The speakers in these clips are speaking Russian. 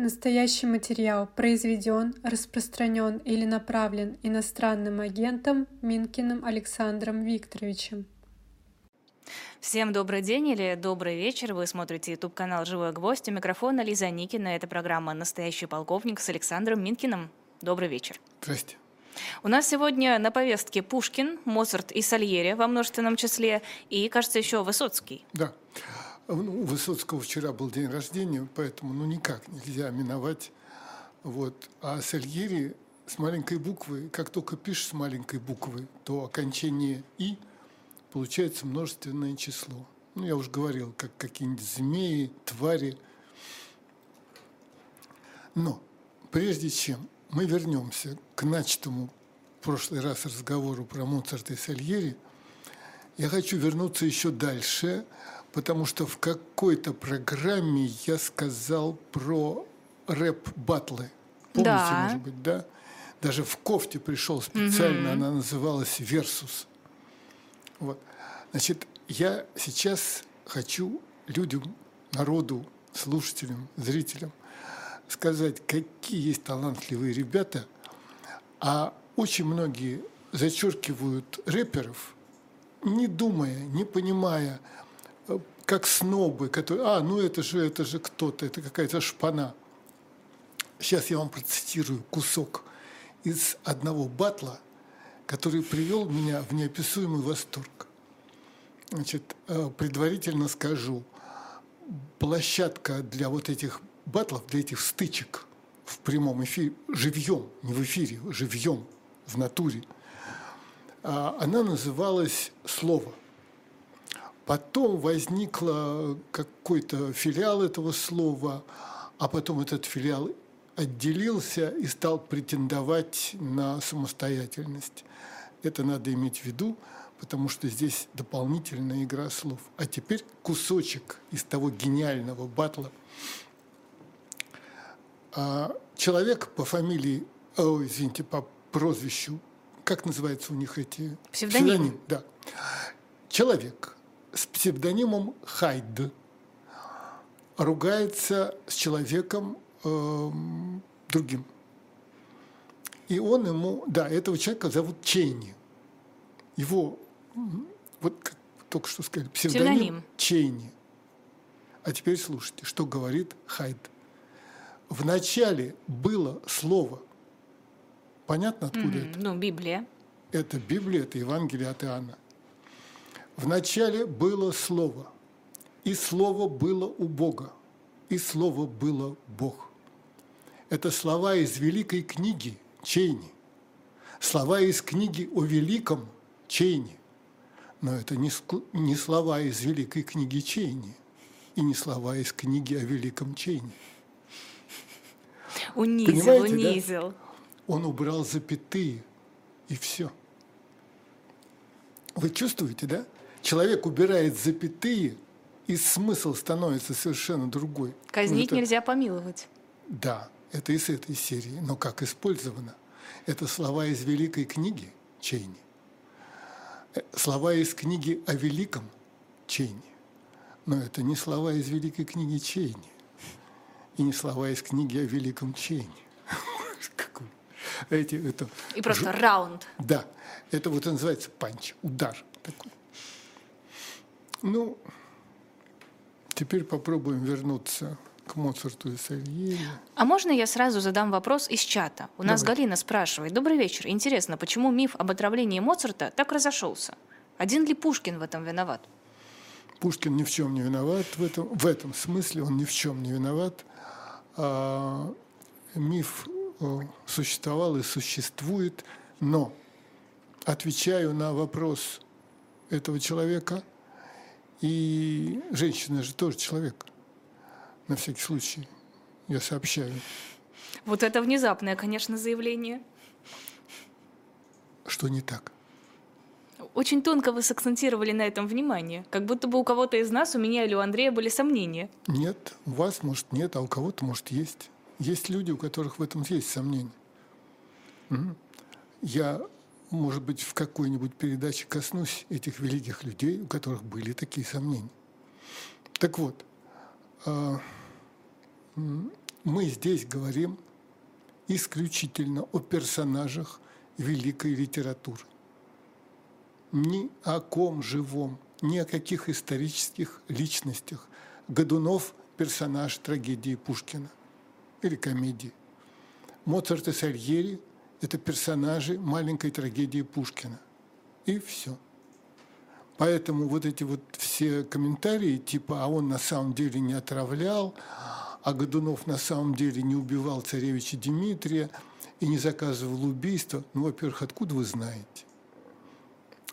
Настоящий материал произведен, распространен или направлен иностранным агентом Минкиным Александром Викторовичем. Всем добрый день или добрый вечер. Вы смотрите YouTube-канал «Живой гвоздь». У микрофона Лиза Никина. Это программа «Настоящий полковник» с Александром Минкиным. Добрый вечер. Здрасте. У нас сегодня на повестке Пушкин, Моцарт и Сальери во множественном числе, и, кажется, еще Высоцкий. Да. Ну, у Высоцкого вчера был день рождения, поэтому ну никак нельзя миновать. Вот. А Сальери с маленькой буквы, как только пишешь с маленькой буквы, то окончание «и» получается множественное число. Ну, я уже говорил, как какие-нибудь змеи, твари. Но прежде чем мы вернемся к начатому в прошлый раз разговору про Моцарта и Сальери, я хочу вернуться еще дальше – потому что в какой-то программе я сказал про рэп-батлы. Помните, да. может быть, да? Даже в кофте пришел специально, угу. она называлась «Версус». Вот. Значит, я сейчас хочу людям, народу, слушателям, зрителям сказать, какие есть талантливые ребята, а очень многие зачеркивают рэперов, не думая, не понимая, как снобы, которые, а, ну это же, это же кто-то, это какая-то шпана. Сейчас я вам процитирую кусок из одного батла, который привел меня в неописуемый восторг. Значит, э, предварительно скажу, площадка для вот этих батлов, для этих стычек в прямом эфире, живьем, не в эфире, живьем, в натуре, а, она называлась «Слово». Потом возникла какой-то филиал этого слова, а потом этот филиал отделился и стал претендовать на самостоятельность. Это надо иметь в виду, потому что здесь дополнительная игра слов. А теперь кусочек из того гениального батла. А человек по фамилии, о, извините, по прозвищу, как называется у них эти? Псевдоним. Псевдоним, да. Человек с псевдонимом Хайд ругается с человеком э, другим. И он ему, да, этого человека зовут Чейни. Его, вот как только что сказали, псевдоним, псевдоним. Чейни. А теперь слушайте, что говорит Хайд. В начале было слово. Понятно, откуда mm-hmm. это? Ну, Библия. Это Библия, это Евангелие от Иоанна. Вначале было Слово, и Слово было у Бога, и Слово было Бог. Это слова из великой книги Чейни, слова из книги о великом Чейни. Но это не, не слова из великой книги Чейни и не слова из книги о великом Чейни. Унизил, Понимаете, унизил. Да? Он убрал запятые, и все. Вы чувствуете, да? Человек убирает запятые, и смысл становится совершенно другой. Казнить ну, это... нельзя помиловать. Да, это из этой серии. Но как использовано? Это слова из великой книги Чейни. Э, слова из книги о великом Чейни. Но это не слова из великой книги Чейни. И не слова из книги о великом Чейни. Эти, это, и просто раунд. Да, это вот называется панч, удар такой. Ну, теперь попробуем вернуться к Моцарту и Сальери. А можно я сразу задам вопрос из чата? У нас Галина спрашивает. Добрый вечер. Интересно, почему миф об отравлении Моцарта так разошелся? Один ли Пушкин в этом виноват? Пушкин ни в чем не виноват в этом, в этом смысле, он ни в чем не виноват. А, миф э, существовал и существует, но отвечаю на вопрос этого человека – и женщина же тоже человек. На всякий случай. Я сообщаю. Вот это внезапное, конечно, заявление. Что не так? Очень тонко вы сакцентировали на этом внимание. Как будто бы у кого-то из нас, у меня или у Андрея были сомнения. Нет, у вас, может, нет, а у кого-то, может, есть. Есть люди, у которых в этом есть сомнения. Я может быть, в какой-нибудь передаче коснусь этих великих людей, у которых были такие сомнения. Так вот, а, мы здесь говорим исключительно о персонажах великой литературы. Ни о ком живом, ни о каких исторических личностях. Годунов – персонаж трагедии Пушкина или комедии. Моцарт и Сальери – это персонажи маленькой трагедии Пушкина. И все. Поэтому вот эти вот все комментарии, типа, а он на самом деле не отравлял, а Годунов на самом деле не убивал царевича Дмитрия и не заказывал убийство, ну, во-первых, откуда вы знаете?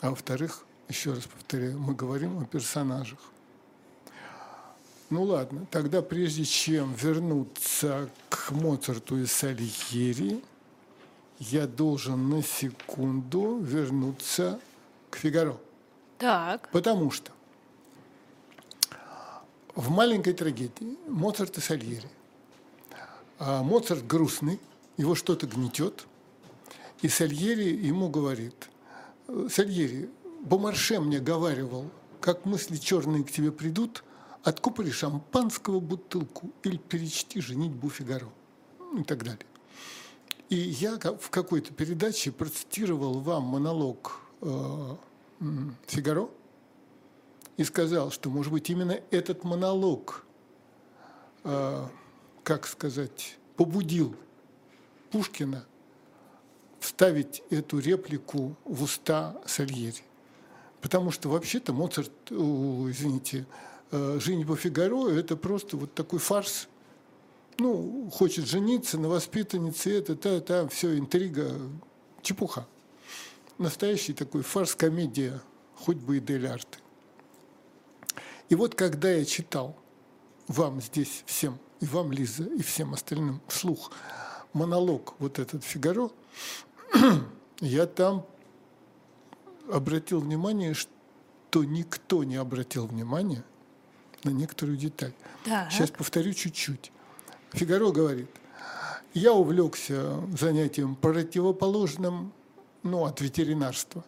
А во-вторых, еще раз повторяю, мы говорим о персонажах. Ну ладно, тогда прежде чем вернуться к Моцарту и Сальери, я должен на секунду вернуться к Фигаро. Так. Потому что в маленькой трагедии Моцарт и Сальери. А Моцарт грустный, его что-то гнетет, и Сальери ему говорит, Сальери, Бомарше мне говаривал, как мысли черные к тебе придут – откупори шампанского бутылку или перечти «Женитьбу Фигаро» и так далее. И я в какой-то передаче процитировал вам монолог э, Фигаро и сказал, что, может быть, именно этот монолог, э, как сказать, побудил Пушкина вставить эту реплику в уста Сальери. Потому что вообще-то Моцарт, извините, Э, «Женитьба Фигаро» – это просто вот такой фарс. Ну, хочет жениться на воспитаннице, это, та, та, все, интрига, чепуха. Настоящий такой фарс-комедия, хоть бы и Дель Арте. И вот когда я читал вам здесь всем, и вам, Лиза, и всем остальным вслух монолог вот этот Фигаро, я там обратил внимание, что никто не обратил внимания – на некоторую деталь. Так. Сейчас повторю чуть-чуть. Фигаро говорит, я увлекся занятием противоположным ну, от ветеринарства.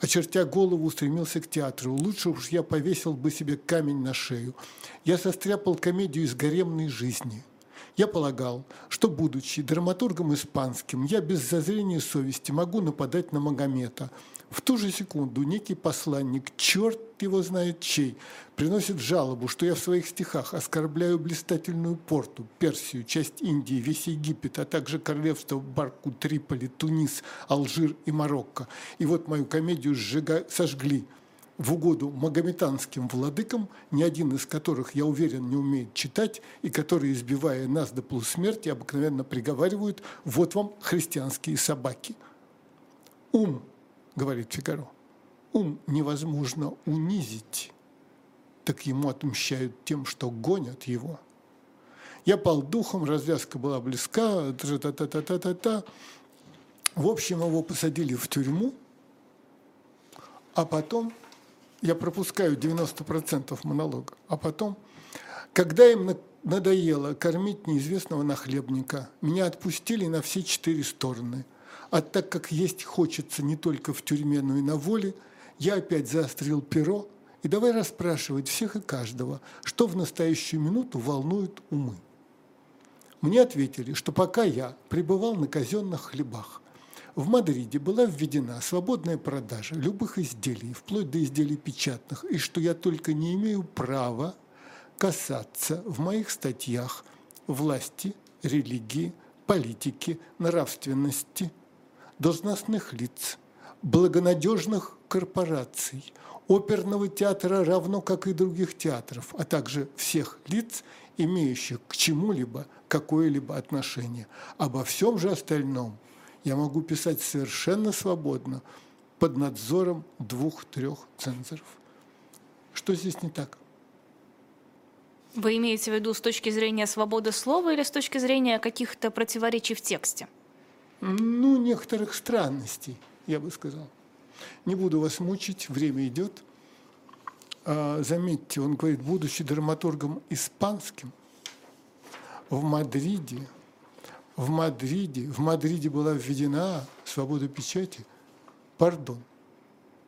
Очертя голову, устремился к театру. Лучше уж я повесил бы себе камень на шею. Я состряпал комедию из гаремной жизни – я полагал, что, будучи драматургом испанским, я без зазрения совести могу нападать на Магомета. В ту же секунду некий посланник, черт его знает чей, приносит жалобу, что я в своих стихах оскорбляю блистательную порту, Персию, часть Индии, весь Египет, а также королевство Барку, Триполи, Тунис, Алжир и Марокко. И вот мою комедию сжига... сожгли в угоду магометанским владыкам, ни один из которых, я уверен, не умеет читать, и которые, избивая нас до полусмерти, обыкновенно приговаривают «вот вам христианские собаки». Ум, говорит Фигаро, ум невозможно унизить, так ему отмщают тем, что гонят его. Я пал духом, развязка была близка, та-та-та-та-та-та. В общем, его посадили в тюрьму, а потом я пропускаю 90% монолога, а потом, когда им надоело кормить неизвестного нахлебника, меня отпустили на все четыре стороны. А так как есть хочется не только в тюрьме, но и на воле, я опять заострил перо и давай расспрашивать всех и каждого, что в настоящую минуту волнует умы. Мне ответили, что пока я пребывал на казенных хлебах, в Мадриде была введена свободная продажа любых изделий, вплоть до изделий печатных, и что я только не имею права касаться в моих статьях власти, религии, политики, нравственности, должностных лиц, благонадежных корпораций, оперного театра равно как и других театров, а также всех лиц, имеющих к чему-либо какое-либо отношение. Обо всем же остальном я могу писать совершенно свободно под надзором двух-трех цензоров. Что здесь не так? Вы имеете в виду с точки зрения свободы слова или с точки зрения каких-то противоречий в тексте? Ну, некоторых странностей, я бы сказал. Не буду вас мучить, время идет. А, заметьте, он говорит, будучи драматургом испанским, в Мадриде в Мадриде, в Мадриде была введена свобода печати. Пардон.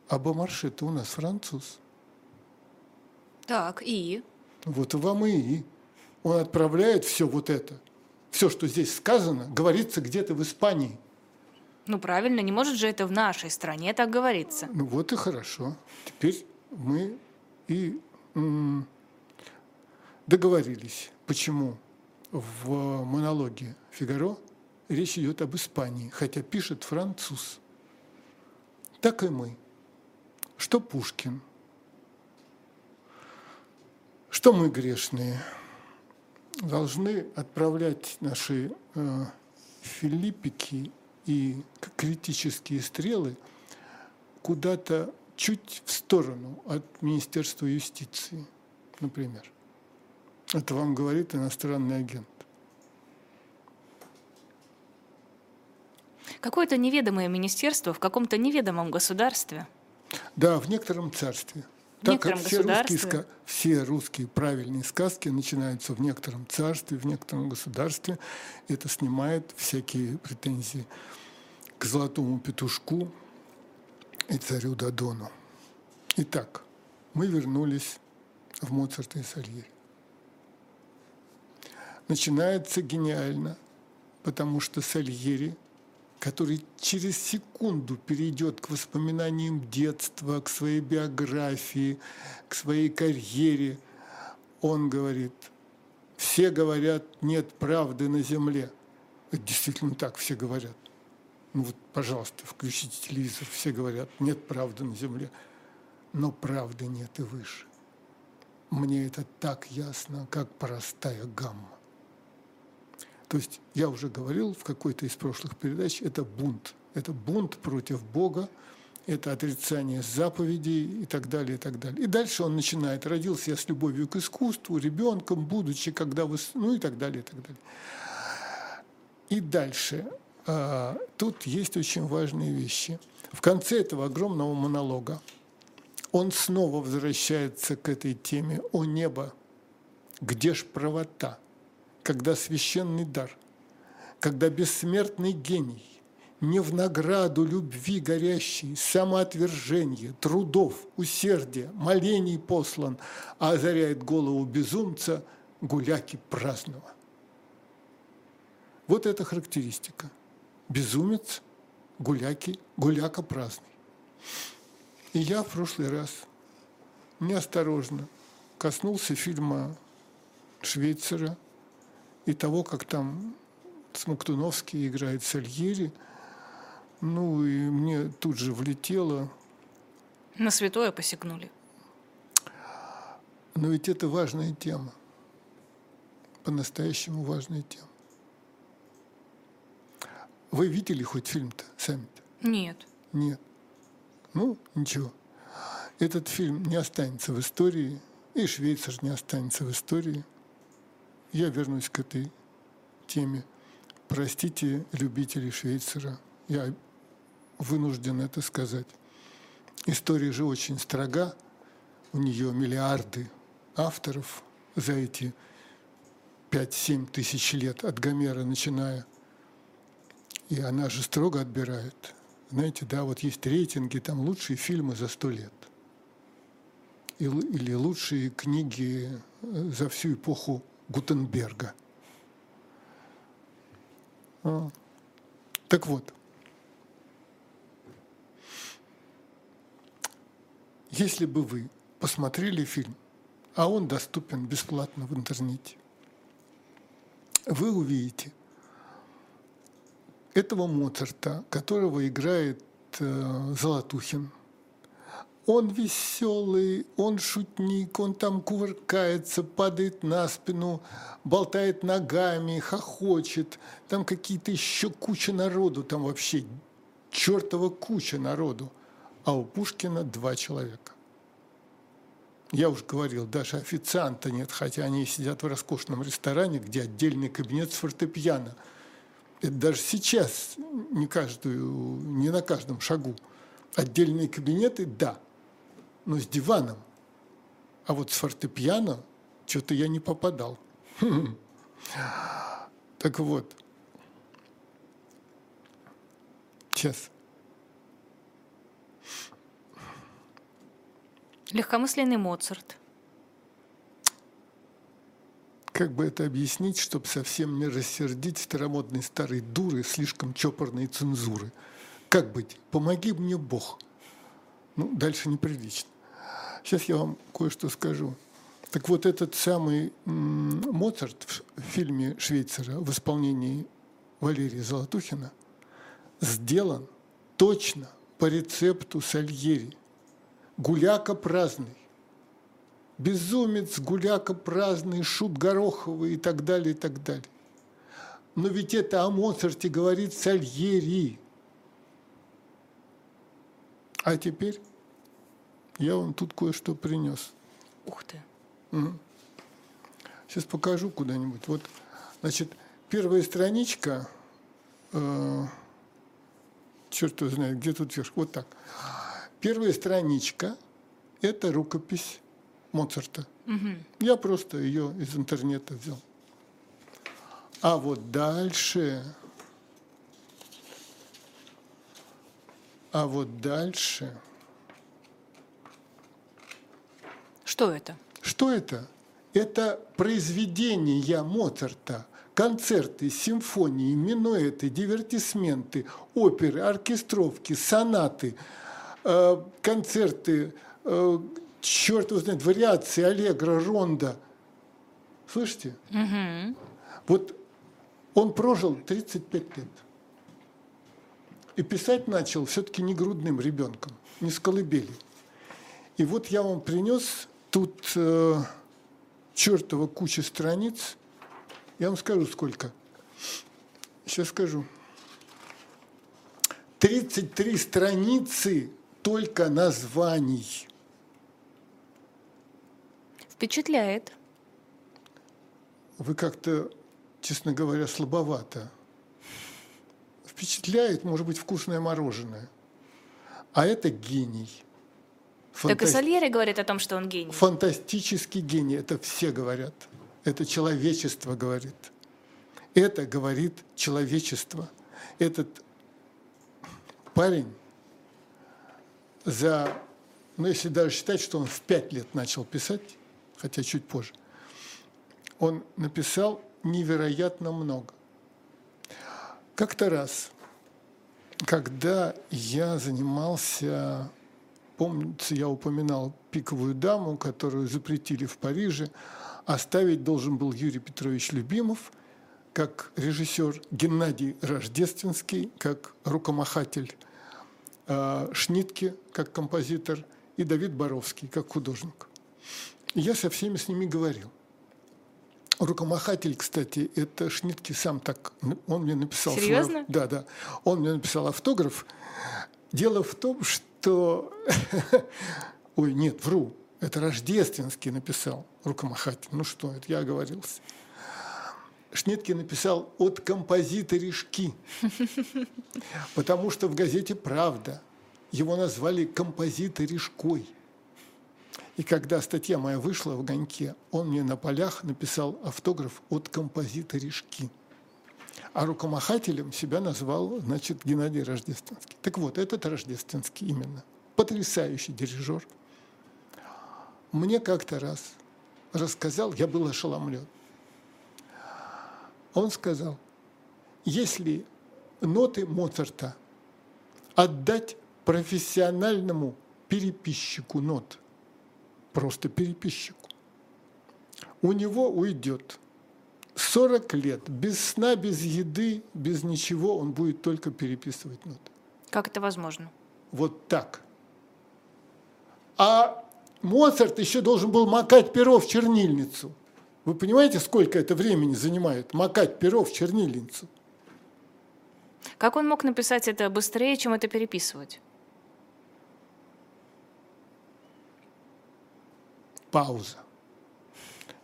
А Бомарше-то у нас француз. Так, и? Вот вам и. Он отправляет все вот это Все, что здесь сказано, говорится где-то в Испании. Ну правильно, не может же это в нашей стране так говориться. Ну вот и хорошо. Теперь мы и договорились, почему в монологе Фигаро речь идет об Испании, хотя пишет француз. Так и мы. Что Пушкин, что мы грешные, должны отправлять наши э, филиппики и критические стрелы куда-то чуть в сторону от Министерства юстиции, например. Это вам говорит иностранный агент. Какое-то неведомое министерство в каком-то неведомом государстве. Да, в некотором царстве. В так некотором все русские, все русские правильные сказки начинаются в некотором царстве, в некотором государстве. Это снимает всякие претензии к золотому петушку и царю Дадону. Итак, мы вернулись в Моцарта и Сальери. Начинается гениально, потому что Сальери – который через секунду перейдет к воспоминаниям детства, к своей биографии, к своей карьере, он говорит, все говорят, нет правды на земле. Это действительно так все говорят. Ну вот, пожалуйста, включите телевизор, все говорят, нет правды на земле. Но правды нет и выше. Мне это так ясно, как простая гамма. То есть я уже говорил в какой-то из прошлых передач, это бунт. Это бунт против Бога, это отрицание заповедей и так далее, и так далее. И дальше он начинает. Родился я с любовью к искусству, ребенком, будучи, когда вы... Ну и так далее, и так далее. И дальше. А, тут есть очень важные вещи. В конце этого огромного монолога он снова возвращается к этой теме «О небо, где ж правота?» Когда священный дар, когда бессмертный гений не в награду любви горящей, самоотвержения, трудов, усердия, молений послан, а озаряет голову безумца гуляки праздного. Вот эта характеристика. Безумец, гуляки, гуляка праздный. И я в прошлый раз неосторожно коснулся фильма Швейцера и того, как там Смоктуновский играет Сальери. Ну, и мне тут же влетело. На святое посекнули. Но ведь это важная тема. По-настоящему важная тема. Вы видели хоть фильм-то сами-то? Нет. Нет. Ну, ничего. Этот фильм не останется в истории, и Швейцар не останется в истории – я вернусь к этой теме. Простите, любители Швейцара, я вынужден это сказать. История же очень строга, у нее миллиарды авторов за эти 5-7 тысяч лет от Гомера начиная. И она же строго отбирает. Знаете, да, вот есть рейтинги, там лучшие фильмы за сто лет. Или лучшие книги за всю эпоху Гутенберга. А. Так вот, если бы вы посмотрели фильм, а он доступен бесплатно в интернете, вы увидите этого Моцарта, которого играет э, Золотухин, он веселый, он шутник, он там кувыркается, падает на спину, болтает ногами, хохочет. Там какие-то еще куча народу, там вообще чертова куча народу. А у Пушкина два человека. Я уже говорил, даже официанта нет, хотя они сидят в роскошном ресторане, где отдельный кабинет с фортепиано. Это даже сейчас не, каждую, не на каждом шагу. Отдельные кабинеты – да – но с диваном. А вот с фортепиано что-то я не попадал. Так вот. Сейчас. Легкомысленный Моцарт. как бы это объяснить, чтобы совсем не рассердить старомодной старой дуры слишком чопорной цензуры? Как быть? Помоги мне Бог. Ну, дальше неприлично. Сейчас я вам кое-что скажу. Так вот, этот самый Моцарт в фильме Швейцера в исполнении Валерия Золотухина сделан точно по рецепту Сальери. Гуляка праздный. Безумец, гуляка праздный, шут гороховый и так далее, и так далее. Но ведь это о Моцарте говорит Сальери. А теперь я вам тут кое-что принес. Ух ты. Угу. Сейчас покажу куда-нибудь. Вот, значит, первая страничка, э, черт его знает, где тут вверх, вот так. Первая страничка – это рукопись Моцарта. Угу. Я просто ее из интернета взял. А вот дальше, а вот дальше. Что это? Что это? Это произведения Моцарта, концерты, симфонии, минуэты, дивертисменты, оперы, оркестровки, сонаты, э, концерты, э, черт его знает, вариации, аллегро, ронда. Слышите? Угу. Вот он прожил 35 лет. И писать начал все-таки не грудным ребенком, не с колыбели. И вот я вам принес Тут э, чертова куча страниц. Я вам скажу, сколько. Сейчас скажу. 33 страницы только названий. Впечатляет. Вы как-то, честно говоря, слабовато. Впечатляет, может быть, вкусное мороженое. А это гений – Фантаст... Так и Сальери говорит о том, что он гений. Фантастический гений, это все говорят. Это человечество говорит. Это говорит человечество. Этот парень за, ну если даже считать, что он в пять лет начал писать, хотя чуть позже, он написал невероятно много. Как-то раз, когда я занимался Помните, я упоминал пиковую даму, которую запретили в Париже. Оставить должен был Юрий Петрович Любимов, как режиссер Геннадий Рождественский, как рукомахатель э, Шнитке, как композитор, и Давид Боровский, как художник. И я со всеми с ними говорил. Рукомахатель, кстати, это Шнитке сам так, он мне написал... Серьезно? Свой, да, да. Он мне написал автограф. Дело в том, что что... Ой, нет, вру. Это Рождественский написал рукомахатель. Ну что, это я оговорился. Шнитке написал от композиторишки, потому что в газете «Правда» его назвали композиторишкой. И когда статья моя вышла в «Огоньке», он мне на полях написал автограф от композиторишки. А рукомахателем себя назвал, значит, Геннадий Рождественский. Так вот, этот Рождественский именно. Потрясающий дирижер. Мне как-то раз рассказал, я был ошеломлен. Он сказал, если ноты Моцарта отдать профессиональному переписчику нот, просто переписчику, у него уйдет 40 лет, без сна, без еды, без ничего, он будет только переписывать ноты. Как это возможно? Вот так. А Моцарт еще должен был макать перо в чернильницу. Вы понимаете, сколько это времени занимает макать перо в чернильницу? Как он мог написать это быстрее, чем это переписывать? Пауза.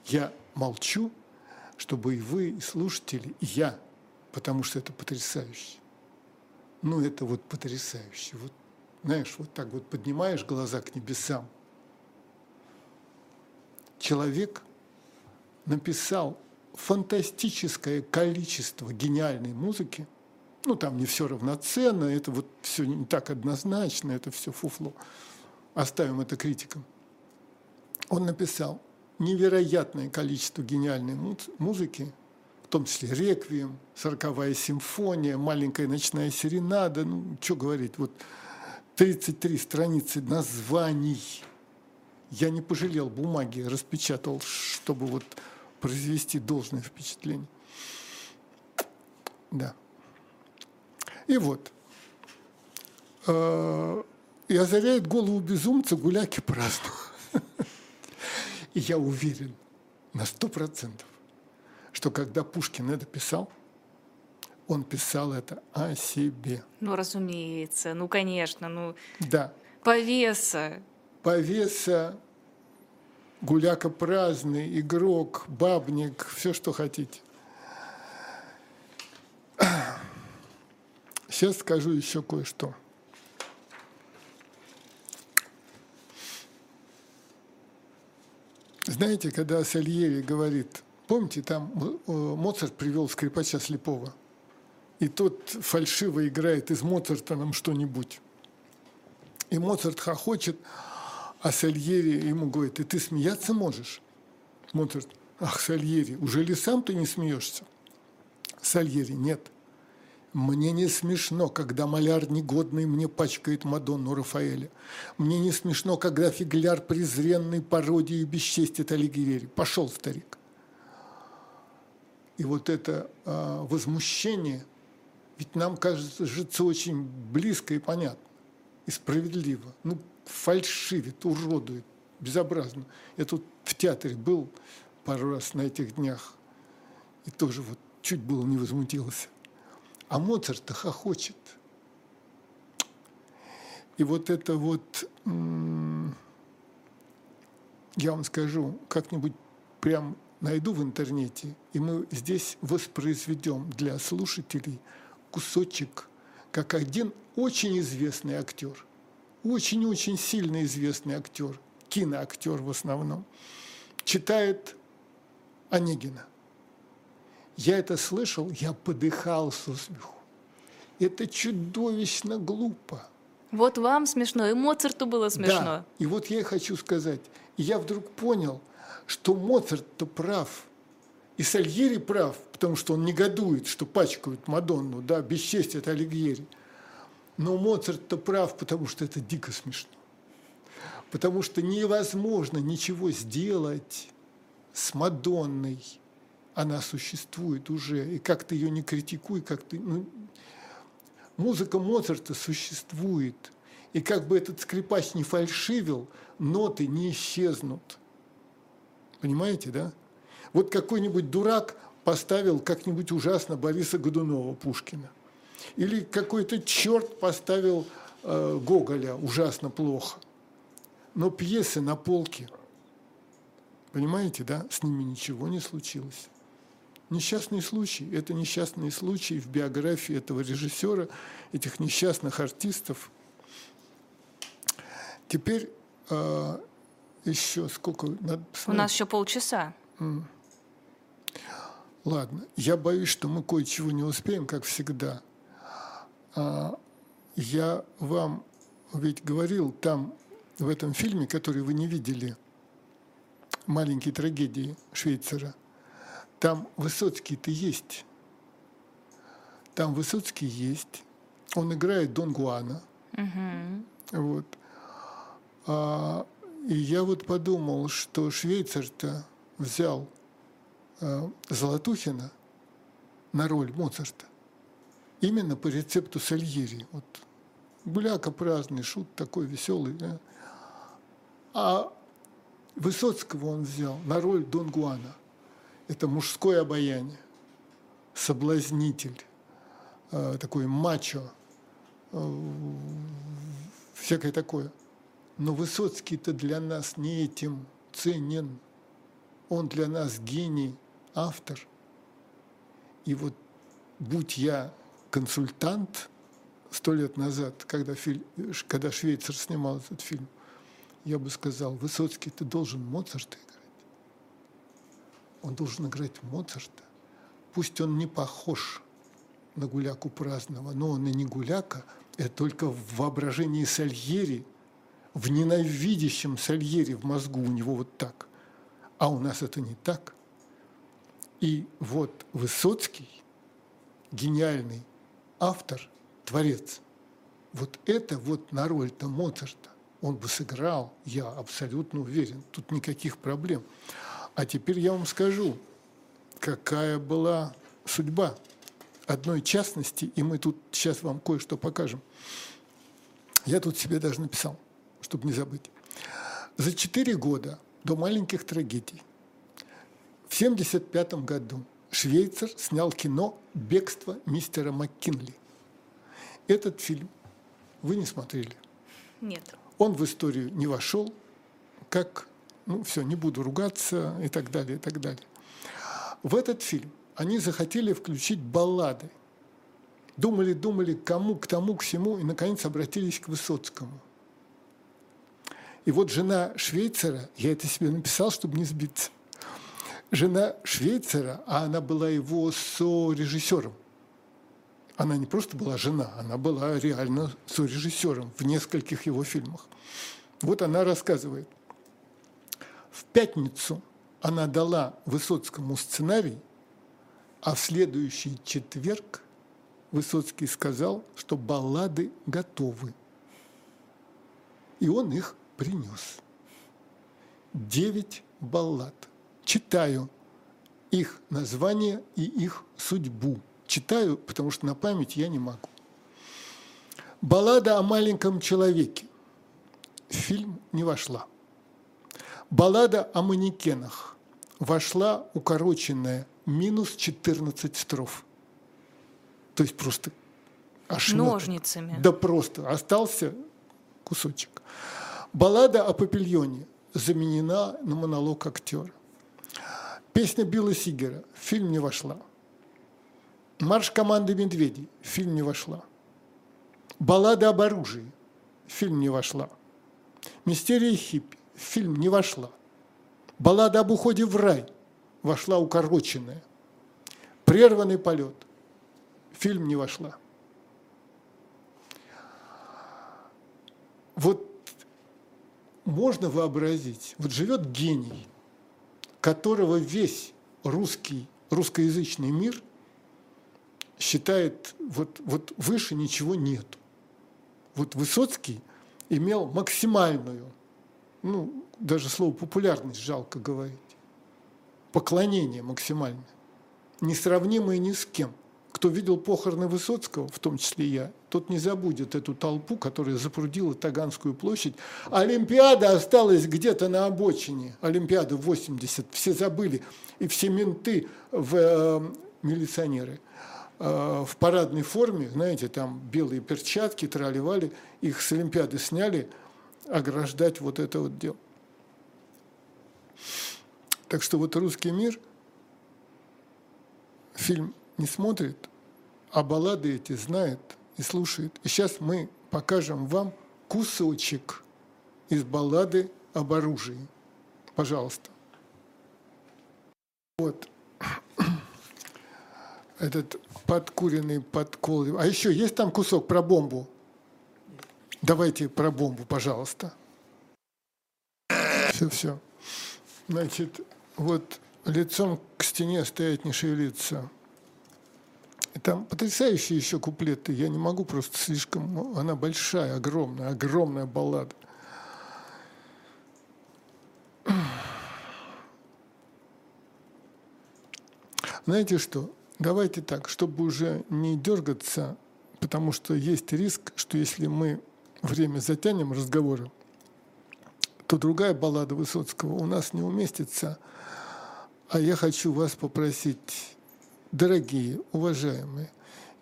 Я молчу, чтобы и вы, и слушатели, и я, потому что это потрясающе. Ну, это вот потрясающе. Вот, знаешь, вот так вот поднимаешь глаза к небесам. Человек написал фантастическое количество гениальной музыки. Ну, там не все равноценно, это вот все не так однозначно, это все фуфло. Оставим это критикам. Он написал невероятное количество гениальной музыки, в том числе «Реквием», «Сороковая симфония», «Маленькая ночная серенада», ну, что говорить, вот 33 страницы названий. Я не пожалел бумаги, распечатал, чтобы вот произвести должное впечатление. Да. И вот. Э, и озаряет голову безумца гуляки празднуют. И я уверен на сто процентов, что когда Пушкин это писал, он писал это о себе. Ну, разумеется, ну, конечно, ну... Да. Повеса. Повеса, гуляка праздный, игрок, бабник, все, что хотите. Сейчас скажу еще кое-что. Знаете, когда Сальери говорит, помните, там э, Моцарт привел скрипача слепого, и тот фальшиво играет из Моцарта нам что-нибудь. И Моцарт хохочет, а Сальери ему говорит, и ты смеяться можешь? Моцарт, ах, Сальери, уже ли сам ты не смеешься? Сальери, нет. Мне не смешно, когда маляр негодный мне пачкает Мадонну Рафаэля. Мне не смешно, когда фигляр презренный пародии бесчестит Алигьери. Пошел, старик. И вот это э, возмущение, ведь нам кажется очень близко и понятно, и справедливо. Ну, фальшивит, уродует, безобразно. Я тут в театре был пару раз на этих днях, и тоже вот чуть было не возмутился. А Моцарт-то хохочет. И вот это вот, я вам скажу, как-нибудь прям найду в интернете, и мы здесь воспроизведем для слушателей кусочек, как один очень известный актер, очень-очень сильно известный актер, киноактер в основном, читает Онегина. Я это слышал, я подыхал со смеху. Это чудовищно глупо. Вот вам смешно, и Моцарту было смешно. Да, и вот я и хочу сказать, я вдруг понял, что Моцарт-то прав, и Сальери прав, потому что он негодует, что пачкают Мадонну, да, бесчестие Алигьери. Но Моцарт-то прав, потому что это дико смешно. Потому что невозможно ничего сделать с Мадонной – она существует уже, и как ты ее не критикуй, как ты... Ну, музыка Моцарта существует, и как бы этот скрипач не фальшивил, ноты не исчезнут. Понимаете, да? Вот какой-нибудь дурак поставил как-нибудь ужасно Бориса Годунова Пушкина. Или какой-то черт поставил э, Гоголя ужасно плохо. Но пьесы на полке. Понимаете, да? С ними ничего не случилось. Несчастный случай. Это несчастные случаи в биографии этого режиссера, этих несчастных артистов. Теперь э, еще сколько надо посмотреть? У нас еще полчаса. Mm. Ладно, я боюсь, что мы кое-чего не успеем, как всегда. А, я вам ведь говорил там, в этом фильме, который вы не видели, «Маленькие трагедии» Швейцера – там Высоцкий-то есть. Там Высоцкий есть. Он играет Дон Гуана. Угу. Вот. А, и я вот подумал, что швейцар-то взял а, Золотухина на роль Моцарта именно по рецепту Сальери. Вот гуляка праздный, шут такой веселый. Да? А Высоцкого он взял на роль Дон Гуана это мужское обаяние, соблазнитель, э, такой мачо, э, всякое такое. Но Высоцкий-то для нас не этим ценен. Он для нас гений, автор. И вот будь я консультант сто лет назад, когда, фильм, когда Швейцар снимал этот фильм, я бы сказал, Высоцкий, ты должен Моцарта играть он должен играть Моцарта. Пусть он не похож на гуляку праздного, но он и не гуляка, это только в воображении Сальери, в ненавидящем Сальери в мозгу у него вот так. А у нас это не так. И вот Высоцкий, гениальный автор, творец, вот это вот на роль-то Моцарта он бы сыграл, я абсолютно уверен, тут никаких проблем. А теперь я вам скажу, какая была судьба одной частности, и мы тут сейчас вам кое-что покажем. Я тут себе даже написал, чтобы не забыть. За четыре года до маленьких трагедий в 1975 году швейцар снял кино «Бегство мистера МакКинли». Этот фильм вы не смотрели? Нет. Он в историю не вошел, как, ну все, не буду ругаться и так далее, и так далее. В этот фильм они захотели включить баллады. Думали, думали, кому, к тому, к всему, и, наконец, обратились к Высоцкому. И вот жена Швейцера, я это себе написал, чтобы не сбиться, жена Швейцера, а она была его сорежиссером. Она не просто была жена, она была реально сорежиссером в нескольких его фильмах. Вот она рассказывает. В пятницу она дала Высоцкому сценарий, а в следующий четверг Высоцкий сказал, что баллады готовы. И он их принес. Девять баллад. Читаю их название и их судьбу. Читаю, потому что на память я не могу. Баллада о маленьком человеке. фильм не вошла. Баллада о манекенах. Вошла укороченная минус 14 строф. То есть просто ошметок. Ножницами. Да просто. Остался кусочек. Баллада о папильоне заменена на монолог актера. Песня Билла Сигера в фильм не вошла. Марш команды «Медведей» в фильм не вошла. Баллада об оружии в фильм не вошла. Мистерия хиппи в фильм не вошла. Баллада об уходе в рай вошла укороченная. Прерванный полет фильм не вошла. Вот можно вообразить, вот живет гений, которого весь русский, русскоязычный мир считает, вот, вот выше ничего нету. Вот Высоцкий имел максимальную, ну, даже слово популярность жалко говорить, поклонение максимальное, несравнимое ни с кем. Кто видел похороны Высоцкого, в том числе я, тот не забудет эту толпу, которая запрудила Таганскую площадь. Олимпиада осталась где-то на обочине. Олимпиада 80. Все забыли. И все менты в э, милиционеры э, в парадной форме, знаете, там белые перчатки, траливали, их с Олимпиады сняли, ограждать вот это вот дело. Так что вот русский мир фильм не смотрит, а баллады эти знает – и слушает. И сейчас мы покажем вам кусочек из баллады об оружии. Пожалуйста. Вот этот подкуренный подкол. А еще есть там кусок про бомбу? Давайте про бомбу, пожалуйста. Все, все. Значит, вот лицом к стене стоять не шевелиться. Там потрясающие еще куплеты. Я не могу просто слишком... Ну, она большая, огромная, огромная баллада. Знаете что? Давайте так, чтобы уже не дергаться, потому что есть риск, что если мы время затянем разговора, то другая баллада Высоцкого у нас не уместится. А я хочу вас попросить Дорогие, уважаемые,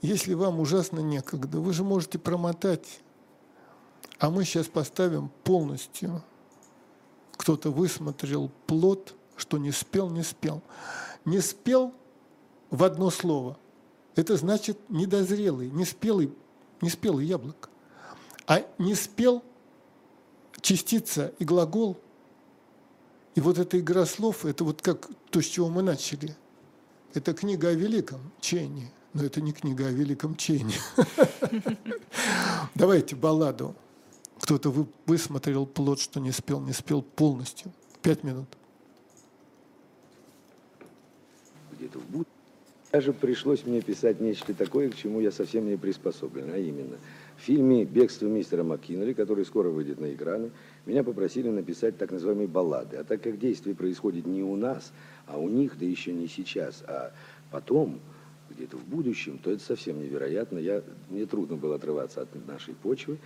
если вам ужасно некогда, вы же можете промотать, а мы сейчас поставим полностью. Кто-то высмотрел плод, что не спел, не спел. Не спел в одно слово. Это значит недозрелый, не спелый, не спелый яблоко. А не спел частица и глагол. И вот эта игра слов, это вот как то, с чего мы начали. Это книга о великом Чене, но это не книга о великом Чене. Давайте балладу. Кто-то высмотрел плод, что не спел, не спел полностью. Пять минут. где-то в будущем. Даже пришлось мне писать нечто такое, к чему я совсем не приспособлен, а именно в фильме «Бегство мистера МакКиннелли», который скоро выйдет на экраны, меня попросили написать так называемые баллады. А так как действие происходит не у нас, а у них, да еще не сейчас, а потом, где-то в будущем, то это совсем невероятно. Я, мне трудно было отрываться от нашей почвы.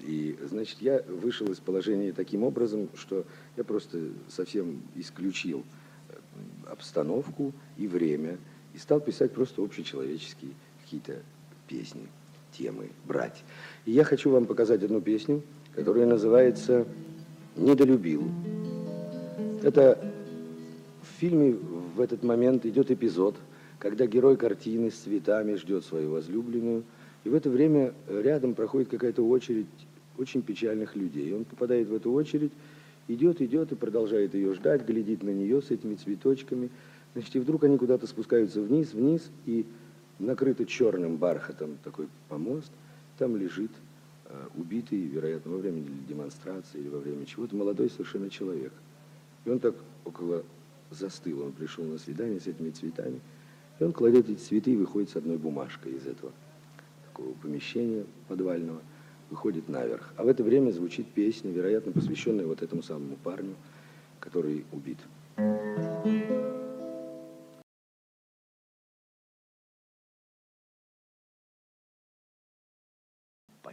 И, значит, я вышел из положения таким образом, что я просто совсем исключил э, обстановку и время, и стал писать просто общечеловеческие какие-то песни, темы, брать. И я хочу вам показать одну песню, которая называется «Недолюбил». Это в фильме в этот момент идет эпизод, когда герой картины с цветами ждет свою возлюбленную, и в это время рядом проходит какая-то очередь очень печальных людей. Он попадает в эту очередь, идет, идет и продолжает ее ждать, глядит на нее с этими цветочками. Значит, и вдруг они куда-то спускаются вниз, вниз, и накрыто черным бархатом такой помост, там лежит э, убитый, вероятно, во время демонстрации или во время чего-то, молодой совершенно человек. И он так около застыл, он пришел на свидание с этими цветами, и он кладет эти цветы и выходит с одной бумажкой из этого такого помещения подвального, выходит наверх. А в это время звучит песня, вероятно, посвященная вот этому самому парню, который убит.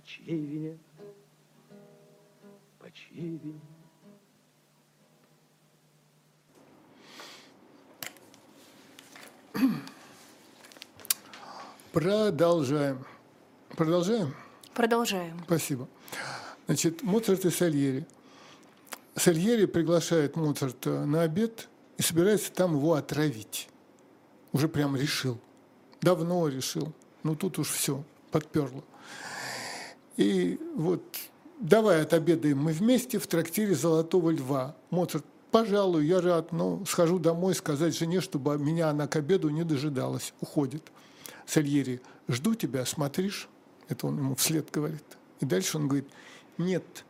По чьей вине? По чьей вине? Продолжаем. Продолжаем? Продолжаем. Спасибо. Значит, Моцарт и Сальери. Сальери приглашает Моцарта на обед и собирается там его отравить. Уже прям решил. Давно решил. Ну тут уж все, подперло. И вот давай отобедаем мы вместе в трактире «Золотого льва». Моцарт, пожалуй, я рад, но схожу домой сказать жене, чтобы меня она к обеду не дожидалась. Уходит. Сальери, жду тебя, смотришь? Это он ему вслед говорит. И дальше он говорит, нет,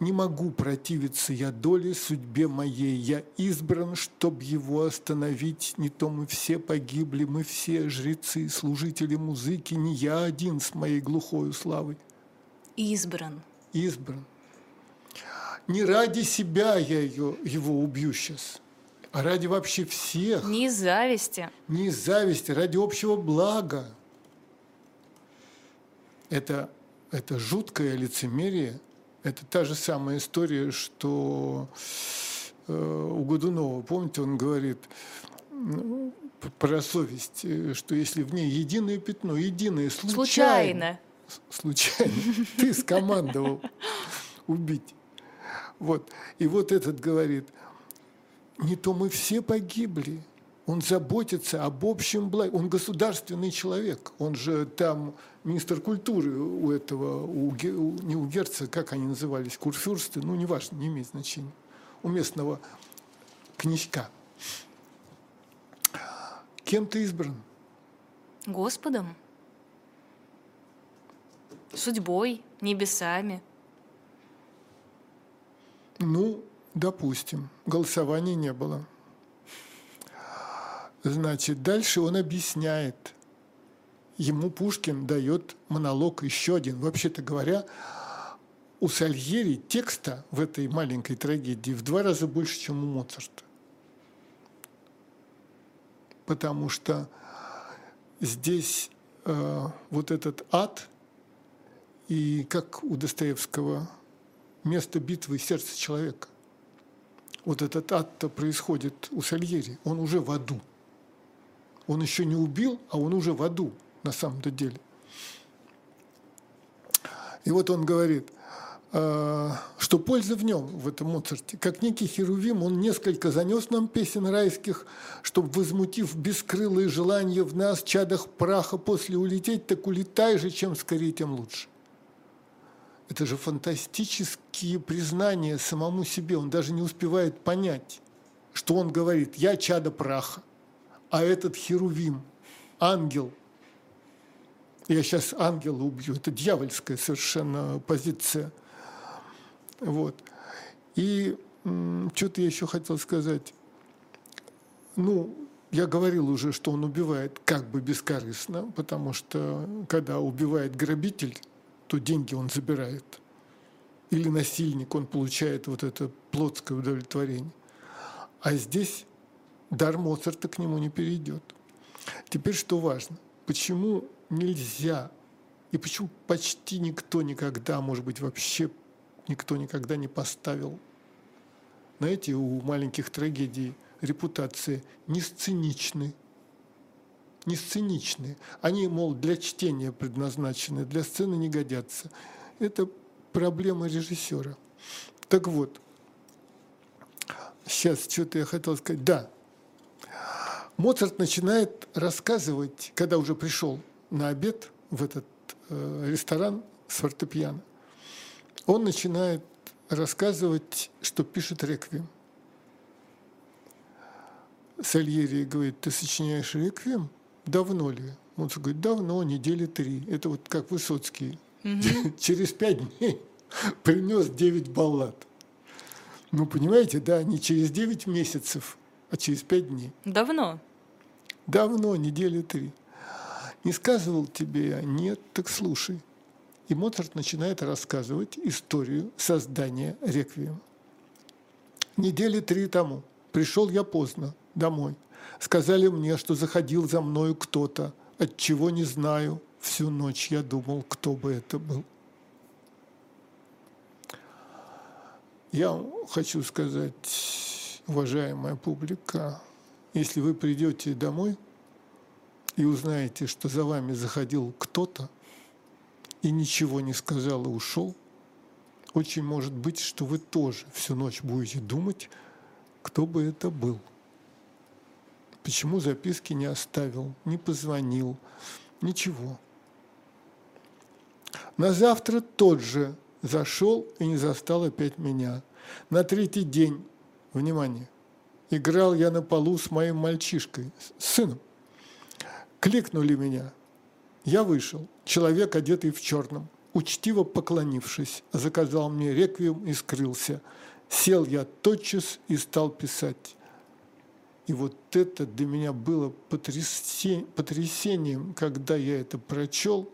не могу противиться я доле судьбе моей. Я избран, чтоб его остановить. Не то мы все погибли, мы все жрецы, служители музыки, не я один с моей глухою славой. Избран. Избран. Не ради себя я ее, его убью сейчас, а ради вообще всех. Не из зависти. Не из зависти, ради общего блага. Это, это жуткое лицемерие. Это та же самая история, что э, у Годунова, помните, он говорит про совесть, э, что если в ней единое пятно, единое случайно, случайно, случайно ты скомандовал убить. Вот. И вот этот говорит, не то мы все погибли, он заботится об общем благе. Он государственный человек. Он же там министр культуры у этого, у, не у Герца, как они назывались, курфюрсты, ну, неважно, не имеет значения. У местного князька. Кем ты избран? Господом. Судьбой, небесами. Ну, допустим, голосования не было. Значит, дальше он объясняет. Ему Пушкин дает монолог еще один. Вообще-то говоря, у Сальери текста в этой маленькой трагедии в два раза больше, чем у Моцарта. Потому что здесь э, вот этот ад и, как у Достоевского, место битвы сердца человека. Вот этот ад-то происходит у Сальери, он уже в аду. Он еще не убил, а он уже в аду на самом-то деле. И вот он говорит, э, что польза в нем, в этом Моцарте. Как некий херувим, он несколько занес нам песен райских, чтобы, возмутив бескрылые желания в нас, чадах праха после улететь, так улетай же, чем скорее, тем лучше. Это же фантастические признания самому себе. Он даже не успевает понять, что он говорит «я чадо праха» а этот херувим, ангел, я сейчас ангела убью, это дьявольская совершенно позиция. Вот. И что-то я еще хотел сказать. Ну, я говорил уже, что он убивает как бы бескорыстно, потому что когда убивает грабитель, то деньги он забирает. Или насильник, он получает вот это плотское удовлетворение. А здесь дар Моцарта к нему не перейдет. Теперь что важно? Почему нельзя и почему почти никто никогда, может быть, вообще никто никогда не поставил, знаете, у маленьких трагедий – репутации не сценичны. Не сценичны. Они, мол, для чтения предназначены, для сцены не годятся. Это проблема режиссера. Так вот, сейчас что-то я хотел сказать. Да, Моцарт начинает рассказывать, когда уже пришел на обед в этот э, ресторан с фортепиано, он начинает рассказывать, что пишет реквием. Сальери говорит, ты сочиняешь реквием? Давно ли? Он говорит, давно, недели три. Это вот как Высоцкий. Угу. Через пять дней принес девять баллад. Ну, понимаете, да, не через девять месяцев, а через пять дней. Давно? Давно, недели три. Не сказывал тебе я? Нет, так слушай. И Моцарт начинает рассказывать историю создания реквиема. Недели три тому. Пришел я поздно домой. Сказали мне, что заходил за мною кто-то, от чего не знаю. Всю ночь я думал, кто бы это был. Я хочу сказать, уважаемая публика, если вы придете домой и узнаете, что за вами заходил кто-то и ничего не сказал и ушел, очень может быть, что вы тоже всю ночь будете думать, кто бы это был. Почему записки не оставил, не позвонил, ничего. На завтра тот же зашел и не застал опять меня. На третий день, внимание, играл я на полу с моим мальчишкой, с сыном. Кликнули меня. Я вышел. Человек, одетый в черном, учтиво поклонившись, заказал мне реквием и скрылся. Сел я тотчас и стал писать. И вот это для меня было потрясением, когда я это прочел,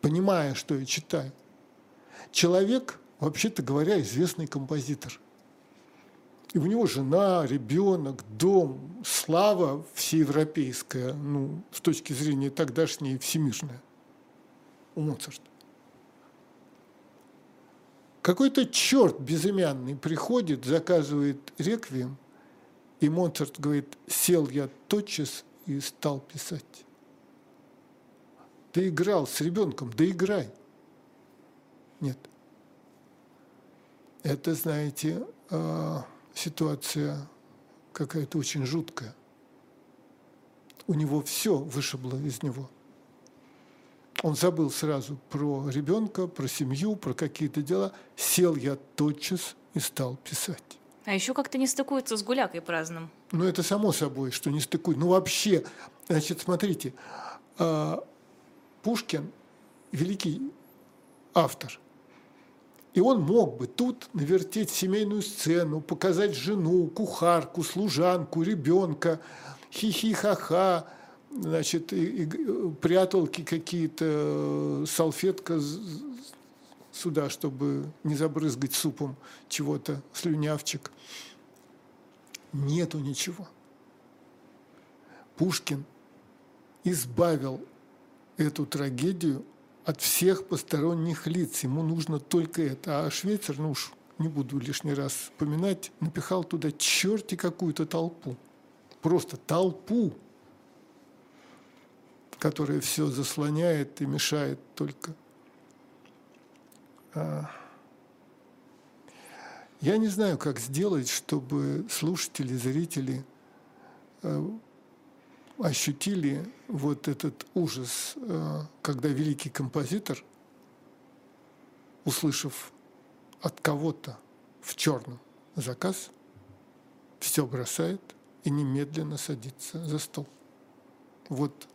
понимая, что я читаю. Человек, вообще-то говоря, известный композитор. И у него жена, ребенок, дом, слава всеевропейская, ну, с точки зрения тогдашней всемирная у Моцарта. Какой-то черт безымянный приходит, заказывает реквием, и Моцарт говорит, сел я тотчас и стал писать. Ты играл с ребенком, да играй. Нет. Это, знаете, а, ситуация какая-то очень жуткая. У него все вышибло из него. Он забыл сразу про ребенка, про семью, про какие-то дела. Сел я тотчас и стал писать. А еще как-то не стыкуется с гулякой праздным. Ну, это само собой, что не стыкует. Ну, вообще, значит, смотрите, а, Пушкин – великий автор. И он мог бы тут навертеть семейную сцену, показать жену, кухарку, служанку, ребенка, хихи-ха-ха, значит, и, и, пряталки какие-то, салфетка сюда, чтобы не забрызгать супом чего-то, слюнявчик. Нету ничего. Пушкин избавил эту трагедию от всех посторонних лиц. Ему нужно только это. А Швейцар, ну уж не буду лишний раз вспоминать, напихал туда черти какую-то толпу. Просто толпу, которая все заслоняет и мешает только я не знаю, как сделать, чтобы слушатели, зрители э, ощутили вот этот ужас, э, когда великий композитор, услышав от кого-то в черном заказ, все бросает и немедленно садится за стол. Вот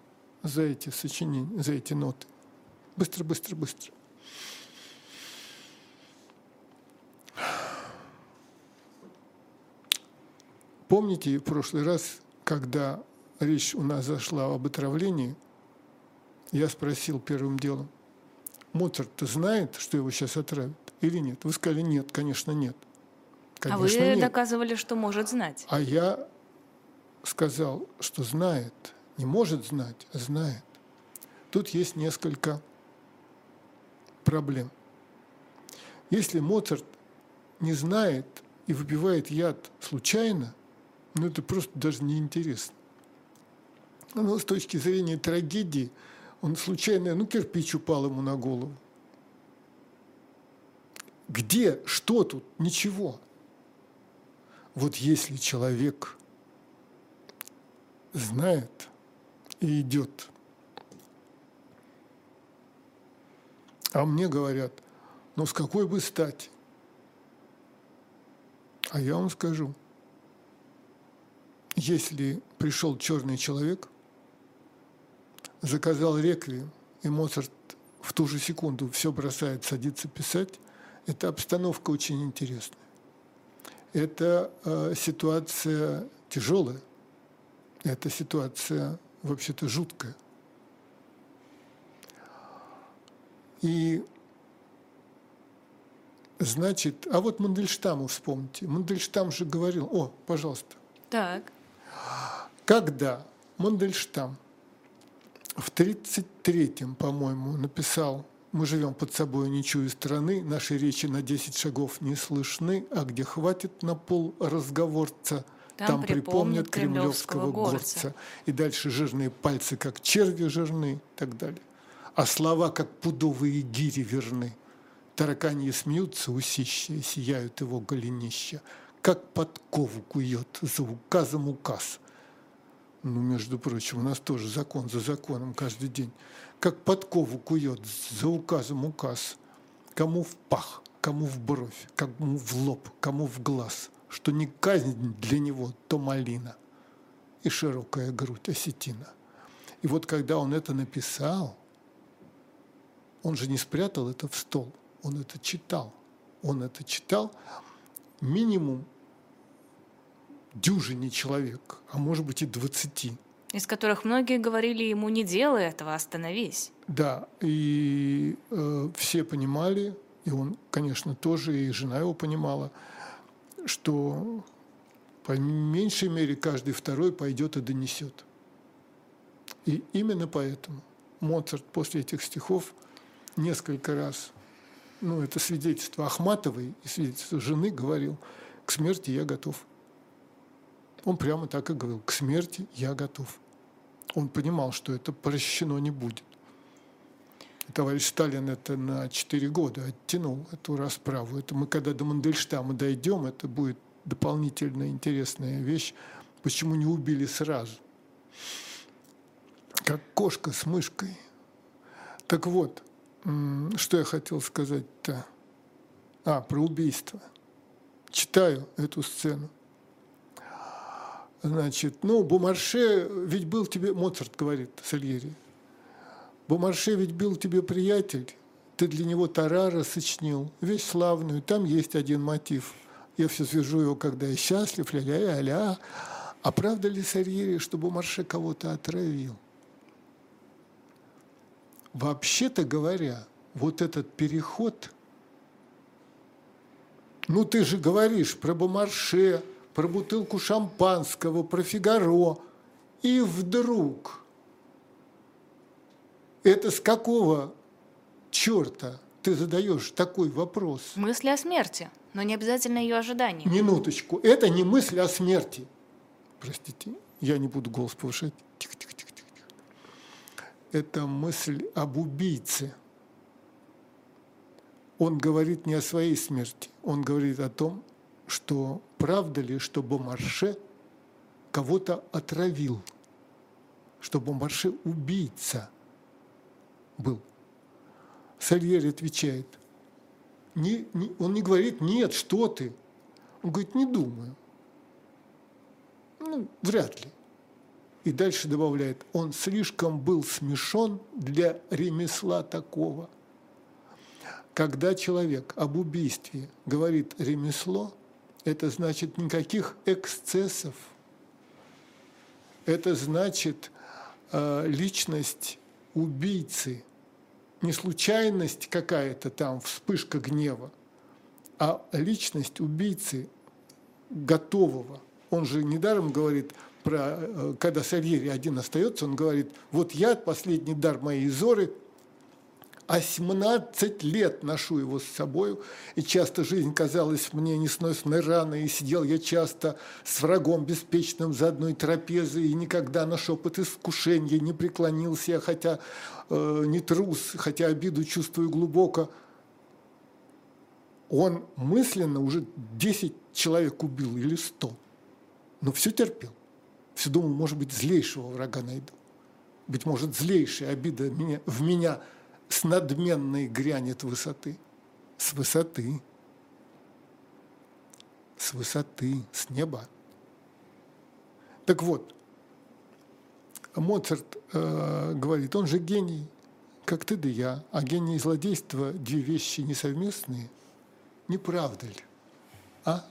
за эти сочинения, за эти ноты. Быстро, быстро, быстро. Помните, в прошлый раз, когда речь у нас зашла об отравлении, я спросил первым делом, Моцарт знает, что его сейчас отравят или нет? Вы сказали, нет, конечно, нет. Конечно, а вы нет. доказывали, что может знать. А я сказал, что знает. Не может знать, а знает. Тут есть несколько проблем. Если Моцарт не знает и выпивает яд случайно, ну это просто даже неинтересно. Но с точки зрения трагедии, он случайно, ну кирпич упал ему на голову. Где, что тут? Ничего. Вот если человек знает и идет, а мне говорят, ну с какой бы стати? А я вам скажу, если пришел черный человек, заказал реквием, и Моцарт в ту же секунду все бросает, садится писать, эта обстановка очень интересная. Это э, ситуация тяжелая, это ситуация вообще-то жуткая. И значит, а вот Мандельштаму вспомните. Мандельштам же говорил, о, пожалуйста. Так. Когда Мандельштам в 33-м, по-моему, написал «Мы живем под собой, не чую страны, наши речи на 10 шагов не слышны, а где хватит на пол разговорца, там, там припомнят кремлевского горца. горца». И дальше жирные пальцы, как черви жирны и так далее. А слова, как пудовые гири верны. Тараканьи смеются, усища, сияют его голенища. Как подкову кует за указом указ – ну, между прочим, у нас тоже закон за законом каждый день, как подкову кует за указом указ, кому в пах, кому в бровь, кому в лоб, кому в глаз, что не казнь для него, то малина и широкая грудь осетина. И вот когда он это написал, он же не спрятал это в стол, он это читал. Он это читал минимум дюжине человек, а может быть и двадцати. Из которых многие говорили ему, не делай этого, остановись. Да, и э, все понимали, и он, конечно, тоже, и жена его понимала, что по меньшей мере каждый второй пойдет и донесет. И именно поэтому Моцарт после этих стихов несколько раз, ну, это свидетельство Ахматовой и свидетельство жены говорил, к смерти я готов. Он прямо так и говорил, к смерти я готов. Он понимал, что это прощено не будет. Товарищ Сталин это на 4 года оттянул эту расправу. Это мы когда до Мандельштама дойдем, это будет дополнительная интересная вещь. Почему не убили сразу? Как кошка с мышкой. Так вот, что я хотел сказать-то? А, про убийство. Читаю эту сцену. Значит, ну, Бумарше ведь был тебе, Моцарт говорит Сальери, Бумарше ведь был тебе приятель, ты для него Тарара сочинил, вещь славную, там есть один мотив. Я все свяжу его, когда я счастлив, ля-ля-ля. А правда ли, Сальери, что Бумарше кого-то отравил? Вообще-то говоря, вот этот переход, ну ты же говоришь про Бумарше, про бутылку шампанского, про Фигаро. И вдруг это с какого черта ты задаешь такой вопрос? Мысли о смерти, но не обязательно ее ожидание. Минуточку. Это не мысль о смерти. Простите, я не буду голос повышать. Тихо, тихо, тихо, тихо. Это мысль об убийце. Он говорит не о своей смерти, он говорит о том, что правда ли, что Бомарше кого-то отравил, что Бомарше убийца был. Сальери отвечает, не, не, он не говорит, нет, что ты. Он говорит, не думаю. Ну, вряд ли. И дальше добавляет, он слишком был смешон для ремесла такого. Когда человек об убийстве говорит ремесло – это значит никаких эксцессов, это значит э, личность убийцы, не случайность какая-то там, вспышка гнева, а личность убийцы готового. Он же недаром говорит про, э, когда Сальери один остается, он говорит, вот я, последний дар моей Зоры – а 17 лет ношу его с собой, и часто жизнь казалась мне несносной раной, и сидел я часто с врагом беспечным за одной трапезой, и никогда на шепот искушения не преклонился я, хотя э, не трус, хотя обиду чувствую глубоко. Он мысленно уже 10 человек убил или 100, но все терпел. Все думал, может быть, злейшего врага найду. Быть может, злейшая обида меня, в меня – с надменной грянет высоты. С высоты. С высоты, с неба. Так вот, Моцарт э, говорит, он же гений, как ты да я, а гений и злодейство – две вещи несовместные. Не правда ли? А?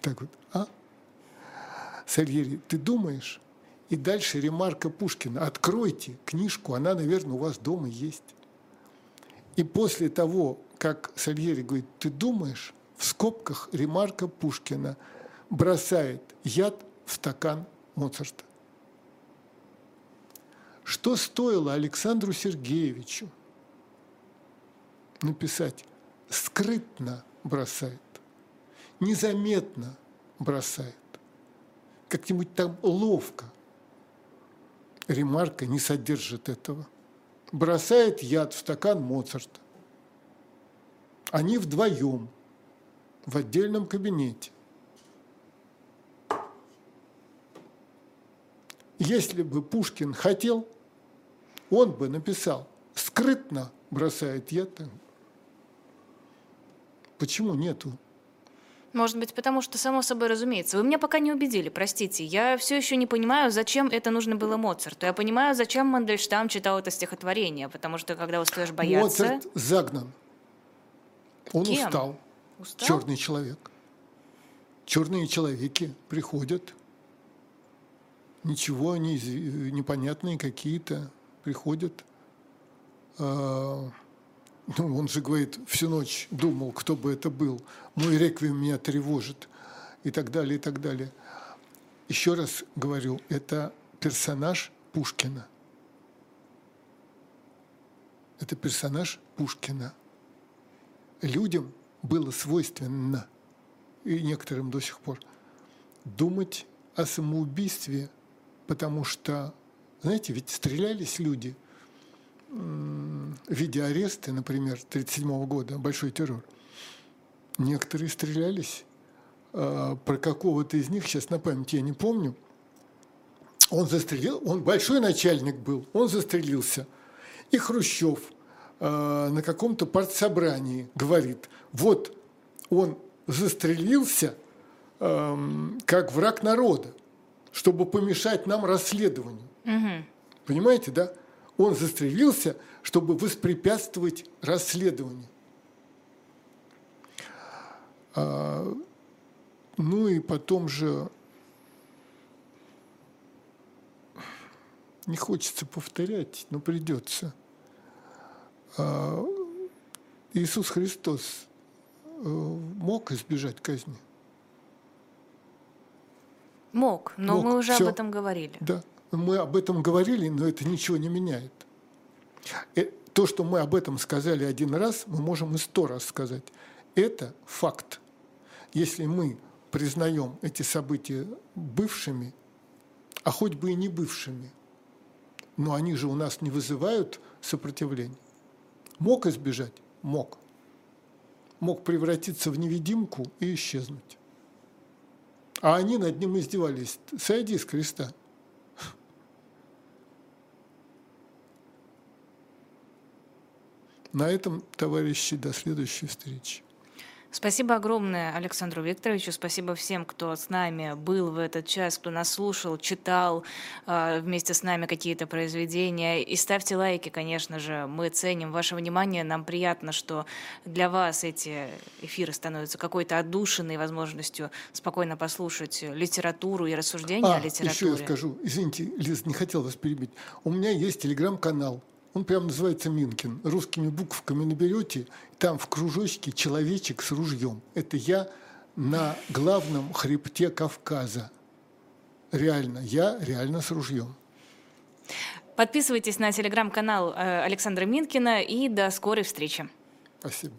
Так вот, а? Сальери, ты думаешь? И дальше ремарка Пушкина. Откройте книжку, она, наверное, у вас дома есть. И после того, как Сальери говорит, ты думаешь, в скобках ремарка Пушкина бросает яд в стакан Моцарта. Что стоило Александру Сергеевичу написать скрытно бросает, незаметно бросает, как-нибудь там ловко. Ремарка не содержит этого бросает яд в стакан Моцарта. Они вдвоем в отдельном кабинете. Если бы Пушкин хотел, он бы написал, скрытно бросает яд. Почему нету может быть, потому что, само собой разумеется. Вы меня пока не убедили, простите. Я все еще не понимаю, зачем это нужно было Моцарту. Я понимаю, зачем Мандельштам читал это стихотворение, потому что, когда устаешь бояться... Моцарт загнан. Он Кем? устал. устал. Черный человек. Черные человеки приходят. Ничего не, непонятные какие-то приходят. А, ну, он же говорит, всю ночь думал, кто бы это был. Мой реквием меня тревожит. И так далее, и так далее. Еще раз говорю, это персонаж Пушкина. Это персонаж Пушкина. Людям было свойственно, и некоторым до сих пор, думать о самоубийстве, потому что, знаете, ведь стрелялись люди – в виде ареста, например, 1937 года, большой террор, некоторые стрелялись. А, про какого-то из них, сейчас на память я не помню, он застрелил, он большой начальник был, он застрелился. И Хрущев а, на каком-то партсобрании говорит, вот он застрелился как враг народа, чтобы помешать нам расследованию. Угу. Понимаете, да? Он застрелился, чтобы воспрепятствовать расследованию. А, ну и потом же не хочется повторять, но придется. А, Иисус Христос э, мог избежать казни? Мог, но мог. мы уже Все. об этом говорили. Да мы об этом говорили, но это ничего не меняет. И э, то, что мы об этом сказали один раз, мы можем и сто раз сказать. Это факт. Если мы признаем эти события бывшими, а хоть бы и не бывшими, но они же у нас не вызывают сопротивления. Мог избежать? Мог. Мог превратиться в невидимку и исчезнуть. А они над ним издевались. Сойди с креста. На этом, товарищи, до следующей встречи. Спасибо огромное Александру Викторовичу, спасибо всем, кто с нами был в этот час, кто нас слушал, читал э, вместе с нами какие-то произведения. И ставьте лайки, конечно же, мы ценим ваше внимание, нам приятно, что для вас эти эфиры становятся какой-то отдушиной возможностью спокойно послушать литературу и рассуждения а, о литературе. еще я скажу, извините, Лиз, не хотел вас перебить. У меня есть телеграм-канал, он прям называется Минкин. Русскими буквами наберете, там в кружочке человечек с ружьем. Это я на главном хребте Кавказа. Реально, я реально с ружьем. Подписывайтесь на телеграм-канал э, Александра Минкина и до скорой встречи. Спасибо.